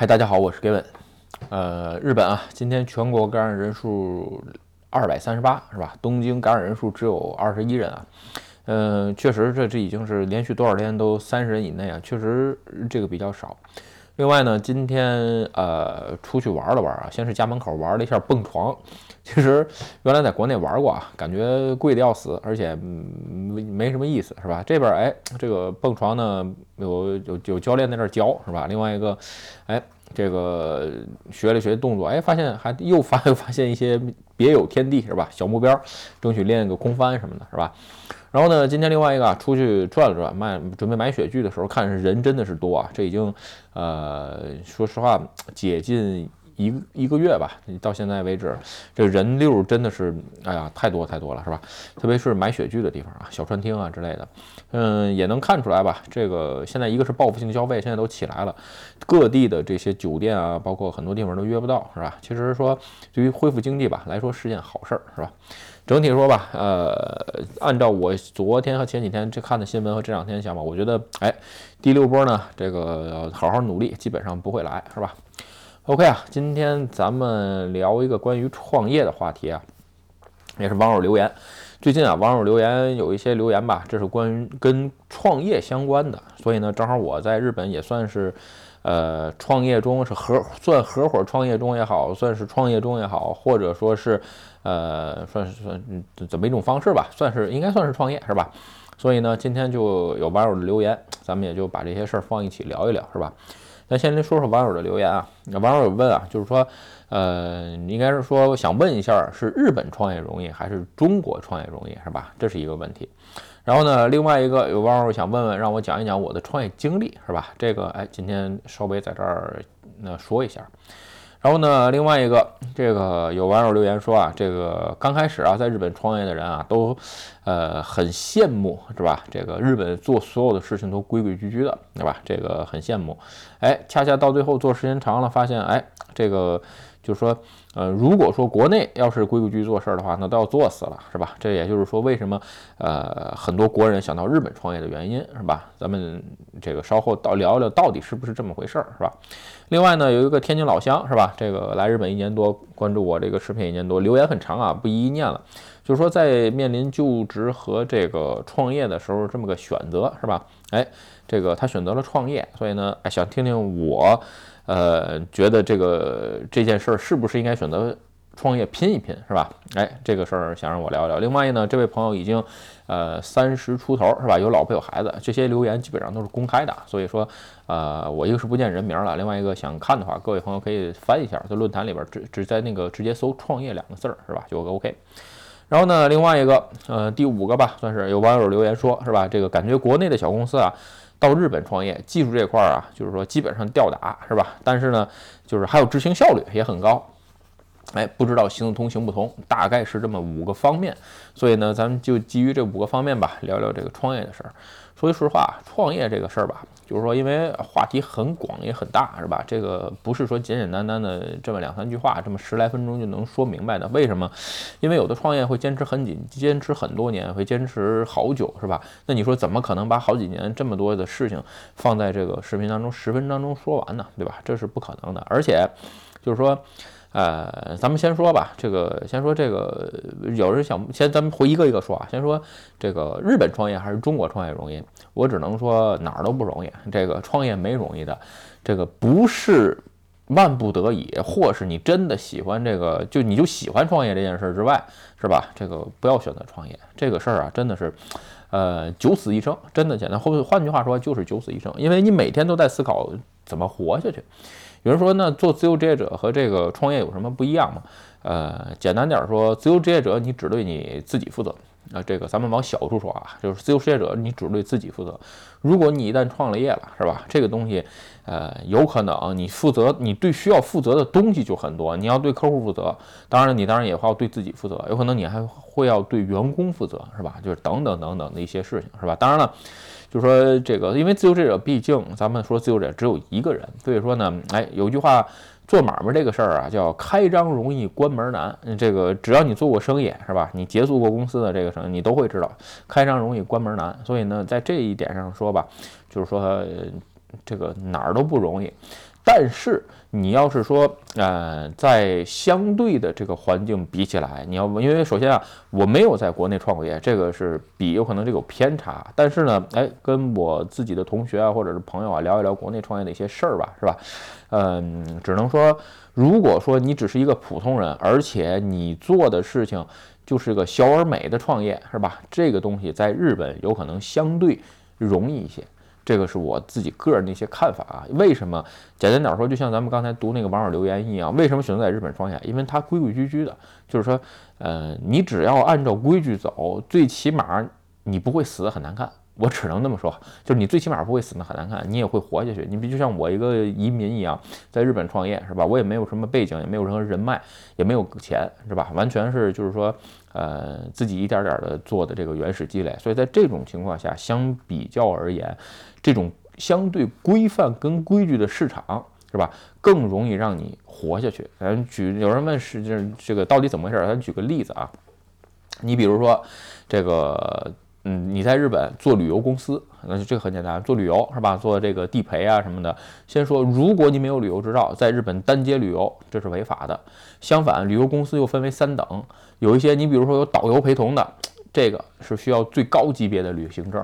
嗨，大家好，我是 Gavin。呃，日本啊，今天全国感染人数二百三十八，是吧？东京感染人数只有二十一人啊。嗯，确实，这这已经是连续多少天都三十人以内啊，确实这个比较少。另外呢，今天呃出去玩了玩啊，先是家门口玩了一下蹦床。其实原来在国内玩过啊，感觉贵的要死，而且没没什么意思，是吧？这边哎，这个蹦床呢有有有教练在这教，是吧？另外一个，哎，这个学了学动作，哎，发现还又发又 发现一些别有天地，是吧？小目标，争取练个空翻什么的，是吧？然后呢，今天另外一个啊出去转了转，买准备买雪具的时候，看是人真的是多啊！这已经，呃，说实话，解禁一一个月吧，到现在为止，这人流真的是，哎呀，太多太多了，是吧？特别是买雪具的地方啊，小餐厅啊之类的，嗯，也能看出来吧？这个现在一个是报复性消费，现在都起来了，各地的这些酒店啊，包括很多地方都约不到，是吧？其实说对于恢复经济吧来说是件好事儿，是吧？整体说吧，呃，按照我昨天和前几天这看的新闻和这两天的想法，我觉得，哎，第六波呢，这个好好努力，基本上不会来，是吧？OK 啊，今天咱们聊一个关于创业的话题啊，也是网友留言。最近啊，网友留言有一些留言吧，这是关于跟创业相关的，所以呢，正好我在日本也算是。呃，创业中是合算合伙创业中也好，算是创业中也好，或者说是，呃，算是算怎么一种方式吧，算是应该算是创业是吧？所以呢，今天就有网友的留言，咱们也就把这些事儿放一起聊一聊是吧？那先来说说网友的留言啊，网友有问啊，就是说，呃，应该是说想问一下，是日本创业容易还是中国创业容易是吧？这是一个问题。然后呢，另外一个有网友想问问，让我讲一讲我的创业经历，是吧？这个哎，今天稍微在这儿那说一下。然后呢，另外一个这个有网友留言说啊，这个刚开始啊，在日本创业的人啊，都呃很羡慕，是吧？这个日本做所有的事情都规规矩矩的，对吧？这个很羡慕。哎，恰恰到最后做时间长了，发现哎，这个。就是说，呃，如果说国内要是规规矩矩做事儿的话，那都要做死了，是吧？这也就是说，为什么呃很多国人想到日本创业的原因，是吧？咱们这个稍后到聊聊到底是不是这么回事儿，是吧？另外呢，有一个天津老乡，是吧？这个来日本一年多，关注我这个视频一年多，留言很长啊，不一一念了。就是说，在面临就职和这个创业的时候，这么个选择，是吧？哎，这个他选择了创业，所以呢，哎，想听听我。呃，觉得这个这件事儿是不是应该选择创业拼一拼，是吧？哎，这个事儿想让我聊聊。另外呢，这位朋友已经呃三十出头，是吧？有老婆有孩子，这些留言基本上都是公开的，所以说呃，我一个是不见人名了，另外一个想看的话，各位朋友可以翻一下，在论坛里边只只在那个直接搜“创业”两个字儿，是吧？就 OK。然后呢，另外一个呃第五个吧，算是有网友留言说，是吧？这个感觉国内的小公司啊。到日本创业，技术这块儿啊，就是说基本上吊打，是吧？但是呢，就是还有执行效率也很高。哎，不知道行得通行不通，大概是这么五个方面。所以呢，咱们就基于这五个方面吧，聊聊这个创业的事儿。说句实话，创业这个事儿吧，就是说，因为话题很广也很大，是吧？这个不是说简简单单的这么两三句话，这么十来分钟就能说明白的。为什么？因为有的创业会坚持很紧，坚持很多年，会坚持好久，是吧？那你说怎么可能把好几年这么多的事情放在这个视频当中十分钟当中说完呢？对吧？这是不可能的。而且，就是说。呃，咱们先说吧，这个先说这个，有人想先，咱们回一个一个说啊。先说这个日本创业还是中国创业容易？我只能说哪儿都不容易。这个创业没容易的，这个不是万不得已，或是你真的喜欢这个，就你就喜欢创业这件事之外，是吧？这个不要选择创业，这个事儿啊，真的是，呃，九死一生，真的简单。或换句话说，就是九死一生，因为你每天都在思考怎么活下去。有人说，那做自由职业者和这个创业有什么不一样吗？呃，简单点说，自由职业者你只对你自己负责。啊，这个咱们往小处说啊，就是自由职业者你只对自己负责。如果你一旦创了业了，是吧？这个东西，呃，有可能你负责，你对需要负责的东西就很多。你要对客户负责，当然，你当然也会要对自己负责。有可能你还会要对员工负责，是吧？就是等等等等的一些事情，是吧？当然了。就说这个，因为自由职业者毕竟，咱们说自由者只有一个人，所以说呢，哎，有句话，做买卖这个事儿啊，叫开张容易关门难。这个只要你做过生意，是吧？你结束过公司的这个生意，你都会知道，开张容易关门难。所以呢，在这一点上说吧，就是说这个哪儿都不容易。但是你要是说，呃，在相对的这个环境比起来，你要因为首先啊，我没有在国内创过业，这个是比有可能这有偏差。但是呢，哎，跟我自己的同学啊或者是朋友啊聊一聊国内创业的一些事儿吧，是吧？嗯，只能说，如果说你只是一个普通人，而且你做的事情就是个小而美的创业，是吧？这个东西在日本有可能相对容易一些。这个是我自己个人的一些看法啊。为什么？简单点说，就像咱们刚才读那个网友留言一样，为什么选择在日本创业？因为它规规矩矩的，就是说，呃，你只要按照规矩走，最起码你不会死的很难看。我只能那么说，就是你最起码不会死得很难看，你也会活下去。你比就像我一个移民一样，在日本创业是吧？我也没有什么背景，也没有任何人脉，也没有钱是吧？完全是就是说，呃，自己一点点的做的这个原始积累。所以在这种情况下，相比较而言，这种相对规范跟规矩的市场是吧，更容易让你活下去。咱举有人问是这这个到底怎么回事？咱举个例子啊，你比如说这个。嗯，你在日本做旅游公司，那就这个很简单，做旅游是吧？做这个地陪啊什么的。先说，如果你没有旅游执照，在日本单接旅游，这是违法的。相反，旅游公司又分为三等，有一些你比如说有导游陪同的，这个是需要最高级别的旅行证。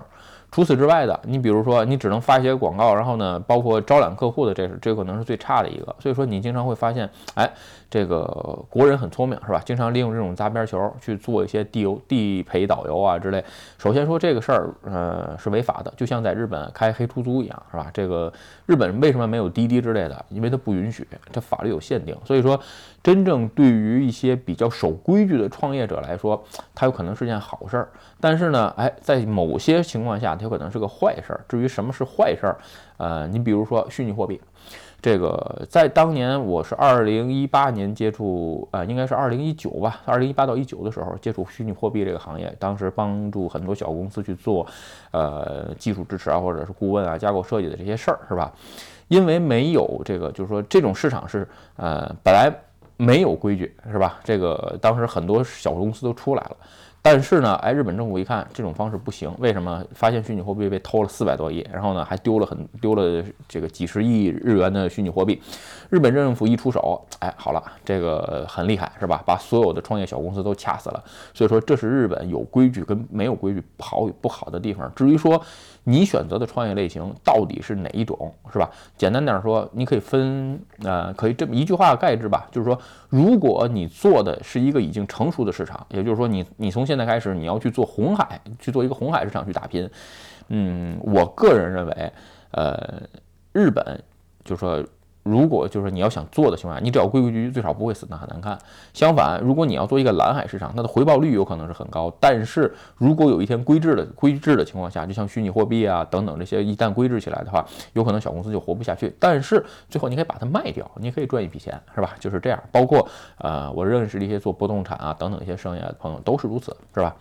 除此之外的，你比如说，你只能发一些广告，然后呢，包括招揽客户的，这是这可能是最差的一个。所以说，你经常会发现，哎，这个国人很聪明，是吧？经常利用这种砸边球去做一些地游、地陪导游啊之类。首先说这个事儿，呃，是违法的，就像在日本开黑出租一样，是吧？这个日本为什么没有滴滴之类的？因为它不允许，这法律有限定。所以说，真正对于一些比较守规矩的创业者来说，它有可能是件好事儿。但是呢，哎，在某些情况下，它有可能是个坏事儿。至于什么是坏事儿，呃，你比如说虚拟货币，这个在当年我是二零一八年接触，呃，应该是二零一九吧，二零一八到一九的时候接触虚拟货币这个行业，当时帮助很多小公司去做，呃，技术支持啊，或者是顾问啊，架构设计的这些事儿，是吧？因为没有这个，就是说这种市场是，呃，本来没有规矩，是吧？这个当时很多小公司都出来了。但是呢，哎，日本政府一看这种方式不行，为什么？发现虚拟货币被偷了四百多亿，然后呢，还丢了很丢了这个几十亿日元的虚拟货币。日本政府一出手，哎，好了，这个很厉害，是吧？把所有的创业小公司都掐死了。所以说，这是日本有规矩跟没有规矩好与不好的地方。至于说你选择的创业类型到底是哪一种，是吧？简单点说，你可以分，呃，可以这么一句话概之吧，就是说，如果你做的是一个已经成熟的市场，也就是说，你你从现现在开始你要去做红海，去做一个红海市场去打拼，嗯，我个人认为，呃，日本就说。如果就是你要想做的情况下，你只要规规矩矩，最少不会死得很难看。相反，如果你要做一个蓝海市场，它的回报率有可能是很高。但是如果有一天规制的 规制的情况下，就像虚拟货币啊等等这些，一旦规制起来的话，有可能小公司就活不下去。但是最后你可以把它卖掉，你可以赚一笔钱，是吧？就是这样。包括呃，我认识的一些做不动产啊等等一些生意的朋友都是如此，是吧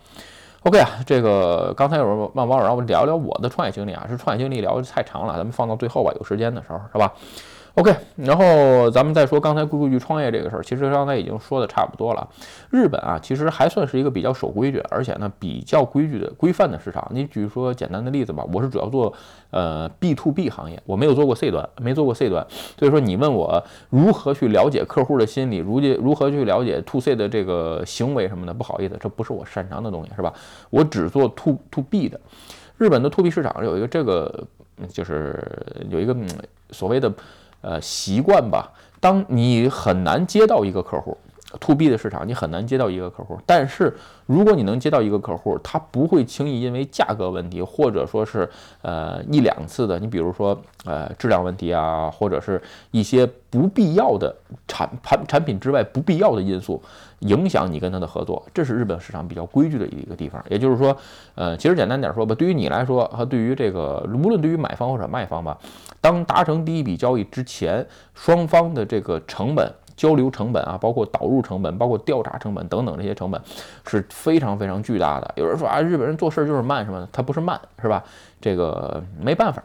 ？OK 啊，这个刚才有人问网友让我聊聊我的创业经历啊，是创业经历聊的太长了，咱们放到最后吧，有时间的时候，是吧？OK，然后咱们再说刚才规规矩创业这个事儿，其实刚才已经说的差不多了。日本啊，其实还算是一个比较守规矩，而且呢比较规矩的规范的市场。你举说简单的例子吧，我是主要做呃 B to B 行业，我没有做过 C 端，没做过 C 端，所以说你问我如何去了解客户的心理，如如何去了解 To C 的这个行为什么的，不好意思，这不是我擅长的东西，是吧？我只做 To To B 的。日本的 To B 市场有一个这个，就是有一个所谓的。呃，习惯吧。当你很难接到一个客户，to B 的市场，你很难接到一个客户。但是如果你能接到一个客户，他不会轻易因为价格问题，或者说是呃一两次的，你比如说呃质量问题啊，或者是一些不必要的产产产品之外不必要的因素。影响你跟他的合作，这是日本市场比较规矩的一个地方。也就是说，呃，其实简单点说吧，对于你来说和对于这个无论对于买方或者卖方吧，当达成第一笔交易之前，双方的这个成本、交流成本啊，包括导入成本、包括调查成本等等这些成本是非常非常巨大的。有人说啊，日本人做事就是慢什么的，他不是慢，是吧？这个没办法。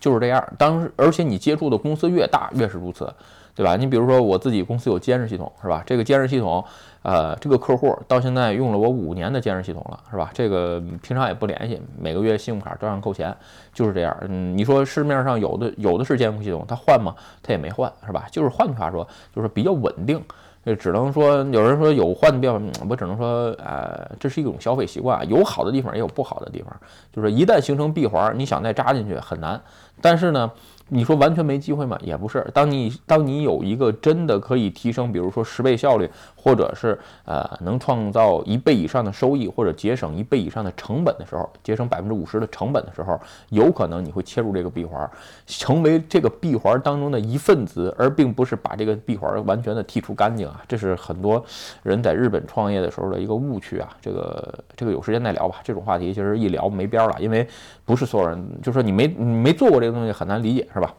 就是这样。当，而且你接触的公司越大，越是如此，对吧？你比如说我自己公司有监视系统，是吧？这个监视系统，呃，这个客户到现在用了我五年的监视系统了，是吧？这个平常也不联系，每个月信用卡照样扣钱，就是这样。嗯，你说市面上有的有的是监控系统，它换吗？它也没换，是吧？就是换句话说，就是比较稳定。这只能说，有人说有换的地方，我只能说，呃，这是一种消费习惯，有好的地方，也有不好的地方。就是一旦形成闭环，你想再扎进去很难。但是呢。你说完全没机会吗？也不是。当你当你有一个真的可以提升，比如说十倍效率，或者是呃能创造一倍以上的收益，或者节省一倍以上的成本的时候，节省百分之五十的成本的时候，有可能你会切入这个闭环，成为这个闭环当中的一份子，而并不是把这个闭环完全的剔除干净啊。这是很多人在日本创业的时候的一个误区啊。这个这个有时间再聊吧。这种话题其实一聊没边儿了，因为不是所有人，就说你没你没做过这个东西很难理解。是吧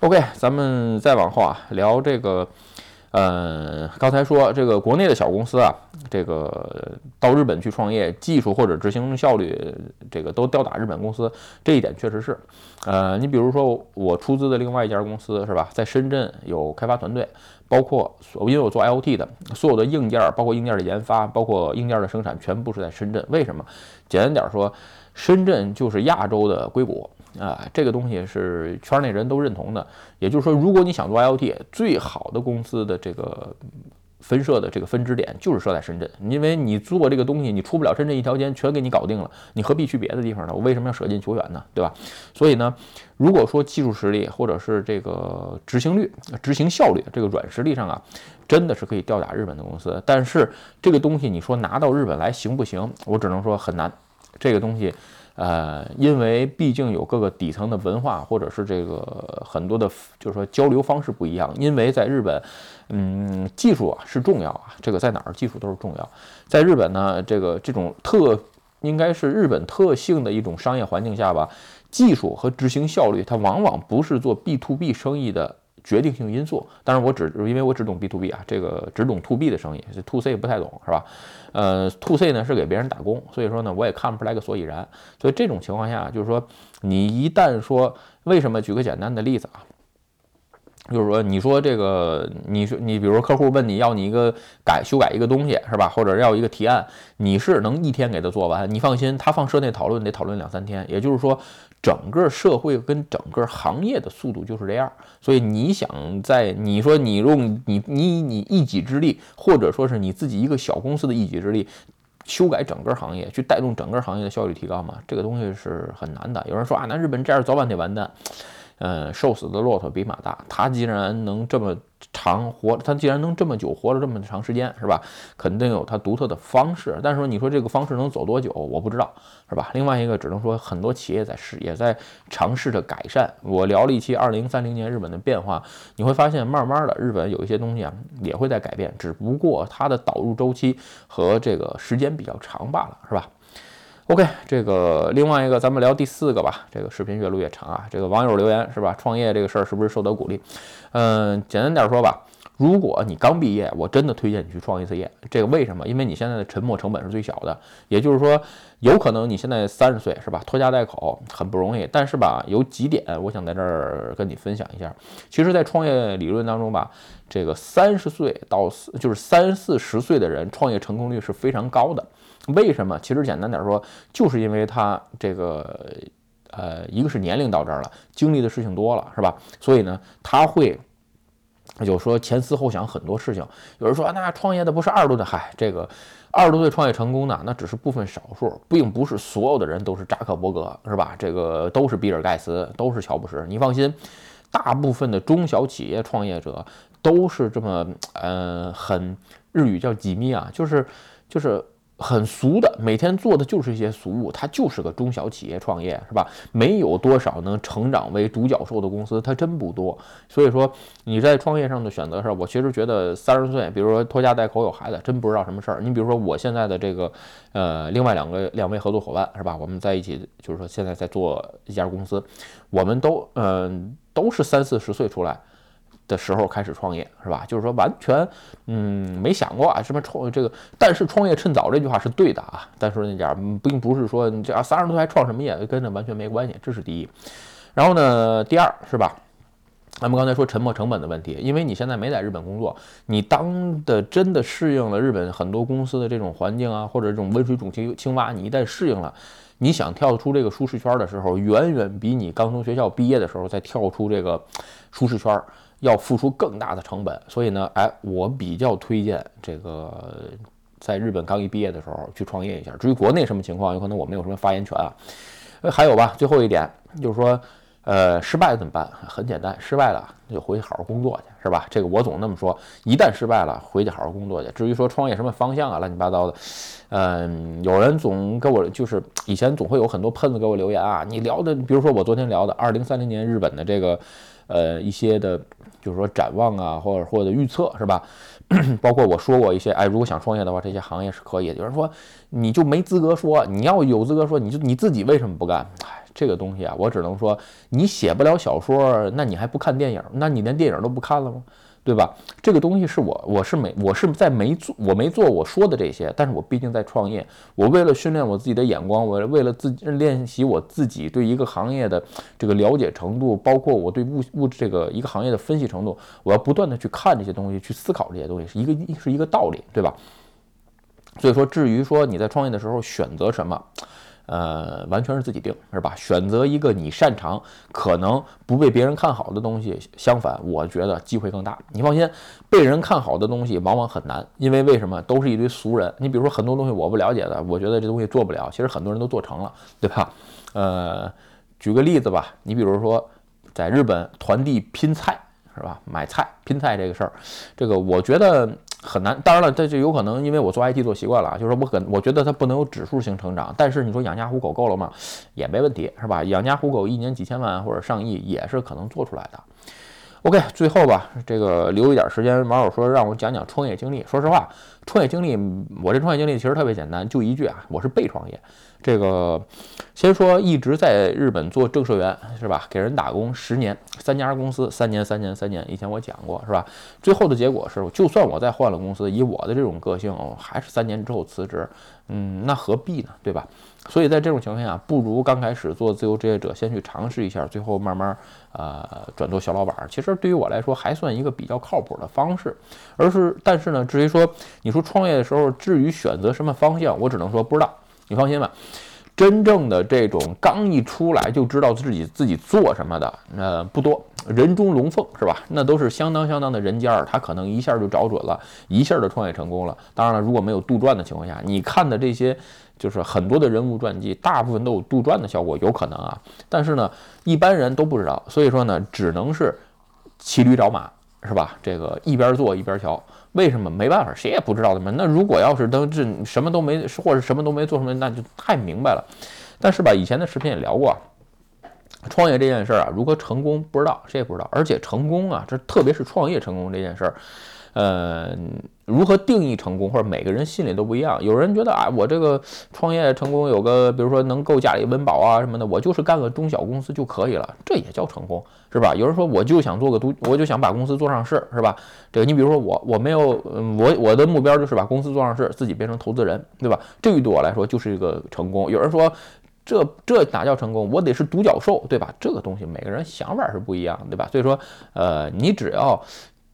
？OK，咱们再往后啊，聊这个，呃，刚才说这个国内的小公司啊，这个到日本去创业，技术或者执行效率，这个都吊打日本公司，这一点确实是。呃，你比如说我出资的另外一家公司是吧，在深圳有开发团队，包括所因为我做 IOT 的，所有的硬件，包括硬件的研发，包括硬件的生产，全部是在深圳。为什么？简单点说，深圳就是亚洲的硅谷。啊，这个东西是圈内人都认同的。也就是说，如果你想做 IoT，最好的公司的这个分设的这个分支点就是设在深圳，因为你做这个东西，你出不了深圳一条街，全给你搞定了，你何必去别的地方呢？我为什么要舍近求远呢？对吧？所以呢，如果说技术实力或者是这个执行率、执行效率这个软实力上啊，真的是可以吊打日本的公司。但是这个东西你说拿到日本来行不行？我只能说很难。这个东西。呃，因为毕竟有各个底层的文化，或者是这个很多的，就是说交流方式不一样。因为在日本，嗯，技术啊是重要啊，这个在哪儿技术都是重要。在日本呢，这个这种特应该是日本特性的一种商业环境下吧，技术和执行效率，它往往不是做 B to B 生意的。决定性因素，当然我只因为我只懂 B to B 啊，这个只懂 to B 的生意这，to C 不太懂，是吧？呃，to C 呢是给别人打工，所以说呢我也看不出来个所以然。所以这种情况下，就是说你一旦说为什么？举个简单的例子啊，就是说你说这个，你说你比如说客户问你要你一个改修改一个东西是吧？或者要一个提案，你是能一天给他做完？你放心，他放社内讨论得讨论两三天，也就是说。整个社会跟整个行业的速度就是这样，所以你想在你说你用你你你一己之力，或者说是你自己一个小公司的一己之力，修改整个行业，去带动整个行业的效率提高嘛？这个东西是很难的。有人说啊，那日本这样早晚得完蛋。呃，瘦死的骆驼比马大，他既然能这么。长活，他既然能这么久活了这么长时间，是吧？肯定有他独特的方式。但是说，你说这个方式能走多久，我不知道，是吧？另外一个，只能说很多企业在试，也在尝试着改善。我聊了一期二零三零年日本的变化，你会发现，慢慢的，日本有一些东西啊，也会在改变，只不过它的导入周期和这个时间比较长罢了，是吧？OK，这个另外一个，咱们聊第四个吧。这个视频越录越长啊。这个网友留言是吧？创业这个事儿是不是受到鼓励？嗯，简单点说吧，如果你刚毕业，我真的推荐你去创一次业。这个为什么？因为你现在的沉没成本是最小的。也就是说，有可能你现在三十岁是吧？拖家带口很不容易。但是吧，有几点我想在这儿跟你分享一下。其实，在创业理论当中吧，这个三十岁到四就是三四十岁的人创业成功率是非常高的。为什么？其实简单点说，就是因为他这个，呃，一个是年龄到这儿了，经历的事情多了，是吧？所以呢，他会有说前思后想很多事情。有人说，那创业的不是二十多的？嗨，这个二十多岁创业成功的，那只是部分少数，并不是所有的人都是扎克伯格，是吧？这个都是比尔盖茨，都是乔布斯。你放心，大部分的中小企业创业者都是这么，呃，很日语叫几密啊，就是就是。很俗的，每天做的就是一些俗务，它就是个中小企业创业，是吧？没有多少能成长为独角兽的公司，它真不多。所以说你在创业上的选择上，我其实觉得三十岁，比如说拖家带口有孩子，真不知道什么事儿。你比如说我现在的这个，呃，另外两个两位合作伙伴，是吧？我们在一起，就是说现在在做一家公司，我们都嗯都是三四十岁出来。的时候开始创业是吧？就是说完全，嗯，没想过啊什么创这个，但是创业趁早这句话是对的啊。但是那点并不是说你这啊三十多岁还创什么业，跟这完全没关系，这是第一。然后呢，第二是吧？咱们刚才说沉没成本的问题，因为你现在没在日本工作，你当的真的适应了日本很多公司的这种环境啊，或者这种温水煮青青蛙，你一旦适应了，你想跳出这个舒适圈的时候，远远比你刚从学校毕业的时候再跳出这个舒适圈要付出更大的成本。所以呢，哎，我比较推荐这个在日本刚一毕业的时候去创业一下。至于国内什么情况，有可能我没有什么发言权啊。呃，还有吧，最后一点就是说。呃，失败了怎么办？很简单，失败了就回去好好工作去，是吧？这个我总那么说，一旦失败了，回去好好工作去。至于说创业什么方向啊，乱七八糟的，嗯，有人总给我就是以前总会有很多喷子给我留言啊，你聊的，比如说我昨天聊的二零三零年日本的这个，呃，一些的，就是说展望啊，或者或者预测是吧？包括我说过一些，哎，如果想创业的话，这些行业是可以。有人说你就没资格说，你要有资格说，你就你自己为什么不干？哎。这个东西啊，我只能说，你写不了小说，那你还不看电影？那你连电影都不看了吗？对吧？这个东西是我，我是没，我是在没做，我没做我说的这些，但是我毕竟在创业，我为了训练我自己的眼光，我为了自己练习我自己对一个行业的这个了解程度，包括我对物物质这个一个行业的分析程度，我要不断的去看这些东西，去思考这些东西，是一个是一个道理，对吧？所以说，至于说你在创业的时候选择什么？呃，完全是自己定，是吧？选择一个你擅长、可能不被别人看好的东西。相反，我觉得机会更大。你放心，被人看好的东西往往很难，因为为什么？都是一堆俗人。你比如说很多东西我不了解的，我觉得这东西做不了，其实很多人都做成了，对吧？呃，举个例子吧，你比如说在日本团地拼菜，是吧？买菜拼菜这个事儿，这个我觉得。很难，当然了，这就有可能，因为我做 IT 做习惯了，就是我很，我觉得它不能有指数性成长。但是你说养家糊口够了吗？也没问题，是吧？养家糊口一年几千万或者上亿也是可能做出来的。OK，最后吧，这个留一点时间，网友说让我讲讲创业经历。说实话，创业经历，我这创业经历其实特别简单，就一句啊，我是被创业。这个先说一直在日本做正社员是吧？给人打工十年，三家公司，三年三年三年。以前我讲过是吧？最后的结果是，就算我再换了公司，以我的这种个性，还是三年之后辞职。嗯，那何必呢？对吧？所以在这种情况下，不如刚开始做自由职业者，先去尝试一下，最后慢慢呃转做小老板。其实对于我来说，还算一个比较靠谱的方式。而是，但是呢，至于说你说创业的时候，至于选择什么方向，我只能说不知道。你放心吧，真正的这种刚一出来就知道自己自己做什么的，呃，不多，人中龙凤是吧？那都是相当相当的人尖儿，他可能一下就找准了，一下就创业成功了。当然了，如果没有杜撰的情况下，你看的这些就是很多的人物传记，大部分都有杜撰的效果，有可能啊。但是呢，一般人都不知道，所以说呢，只能是骑驴找马，是吧？这个一边做一边瞧。为什么没办法？谁也不知道的嘛。那如果要是都这什么都没，或者什么都没做出来，那就太明白了。但是吧，以前的视频也聊过，创业这件事儿啊，如何成功不知道，谁也不知道。而且成功啊，这特别是创业成功这件事儿。呃，如何定义成功，或者每个人心里都不一样。有人觉得啊，我这个创业成功有个，比如说能够家里温饱啊什么的，我就是干个中小公司就可以了，这也叫成功，是吧？有人说我就想做个独，我就想把公司做上市，是吧？这个你比如说我，我没有，嗯我我的目标就是把公司做上市，自己变成投资人，对吧？这个对我来说就是一个成功。有人说这这哪叫成功？我得是独角兽，对吧？这个东西每个人想法是不一样，对吧？所以说，呃，你只要。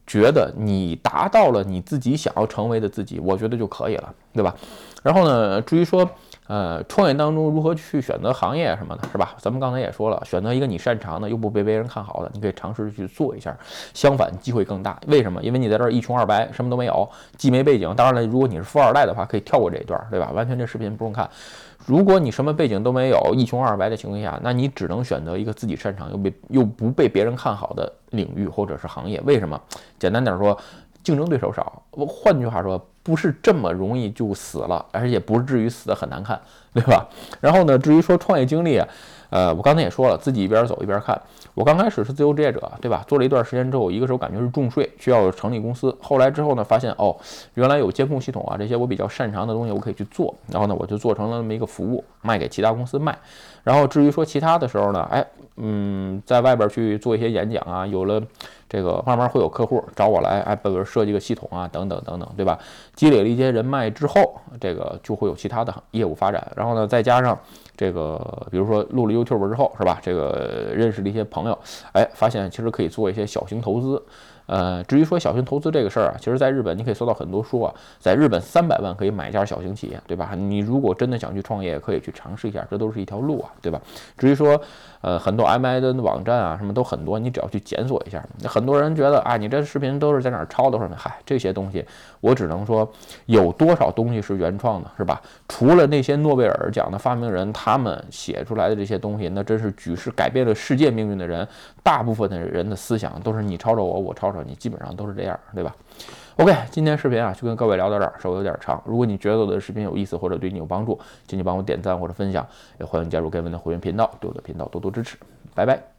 觉得你达到了你自己想要成为的自己，我觉得就可以了，对吧？然后呢，至于说，呃，创业当中如何去选择行业什么的，是吧？咱们刚才也说了，选择一个你擅长的又不被别人看好的，你可以尝试去做一下。相反，机会更大。为什么？因为你在这儿一穷二白，什么都没有，既没背景。当然了，如果你是富二代的话，可以跳过这一段，对吧？完全这视频不用看。如果你什么背景都没有，一穷二白的情况下，那你只能选择一个自己擅长又被又不被别人看好的领域或者是行业。为什么？简单点说，竞争对手少。换句话说，不是这么容易就死了，而且不至于死得很难看，对吧？然后呢，至于说创业经历。呃，我刚才也说了，自己一边走一边看。我刚开始是自由职业者，对吧？做了一段时间之后，一个时候感觉是重税，需要成立公司。后来之后呢，发现哦，原来有监控系统啊，这些我比较擅长的东西，我可以去做。然后呢，我就做成了那么一个服务，卖给其他公司卖。然后至于说其他的时候呢，哎，嗯，在外边去做一些演讲啊，有了这个慢慢会有客户找我来，哎，比如设计个系统啊，等等等等，对吧？积累了一些人脉之后，这个就会有其他的业务发展。然后呢，再加上。这个比如说录了 YouTube 之后，是吧？这个认识了一些朋友，哎，发现其实可以做一些小型投资。呃，至于说小型投资这个事儿啊，其实在日本你可以搜到很多书啊，在日本三百万可以买一家小型企业，对吧？你如果真的想去创业，可以去尝试一下，这都是一条路啊，对吧？至于说，呃，很多 M I 的网站啊，什么都很多，你只要去检索一下。很多人觉得啊，你这视频都是在哪儿抄的什么？嗨，这些东西我只能说，有多少东西是原创的，是吧？除了那些诺贝尔奖的发明人，他们写出来的这些东西，那真是举世改变了世界命运的人。大部分的人的思想都是你抄着我，我抄。你基本上都是这样，对吧？OK，今天视频啊就跟各位聊到这儿，稍微有点长。如果你觉得我的视频有意思或者对你有帮助，请你帮我点赞或者分享，也欢迎加入盖文的会员频道，对我的频道多多支持。拜拜。